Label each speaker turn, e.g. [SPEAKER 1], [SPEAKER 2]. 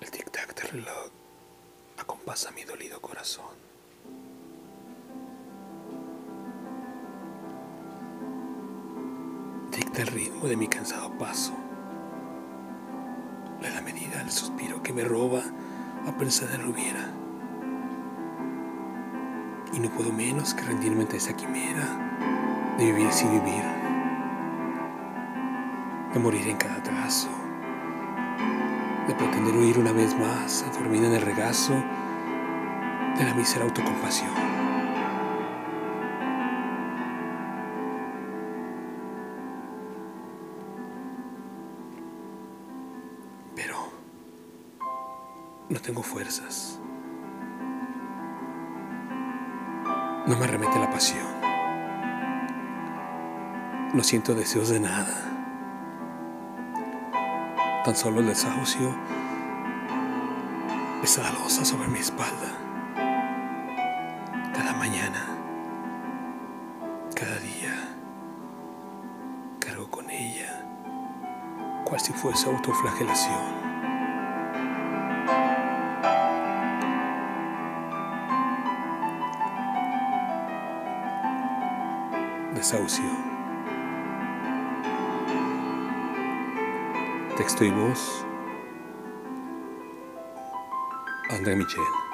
[SPEAKER 1] El tic-tac del reloj acompasa mi dolido corazón. Dicta el ritmo de mi cansado paso. Da medida al suspiro que me roba a pensar en Rubiera. Y no puedo menos que rendirme ante esa quimera de vivir sin vivir, de morir en cada trazo de pretender huir una vez más, dormir en el regazo de la mísera autocompasión. Pero no tengo fuerzas. No me remete la pasión. No siento deseos de nada tan solo el desahucio pesa la losa sobre mi espalda. Cada mañana, cada día, cargo con ella, cual si fuese autoflagelación. Desahucio. Texto y voz, André Michel.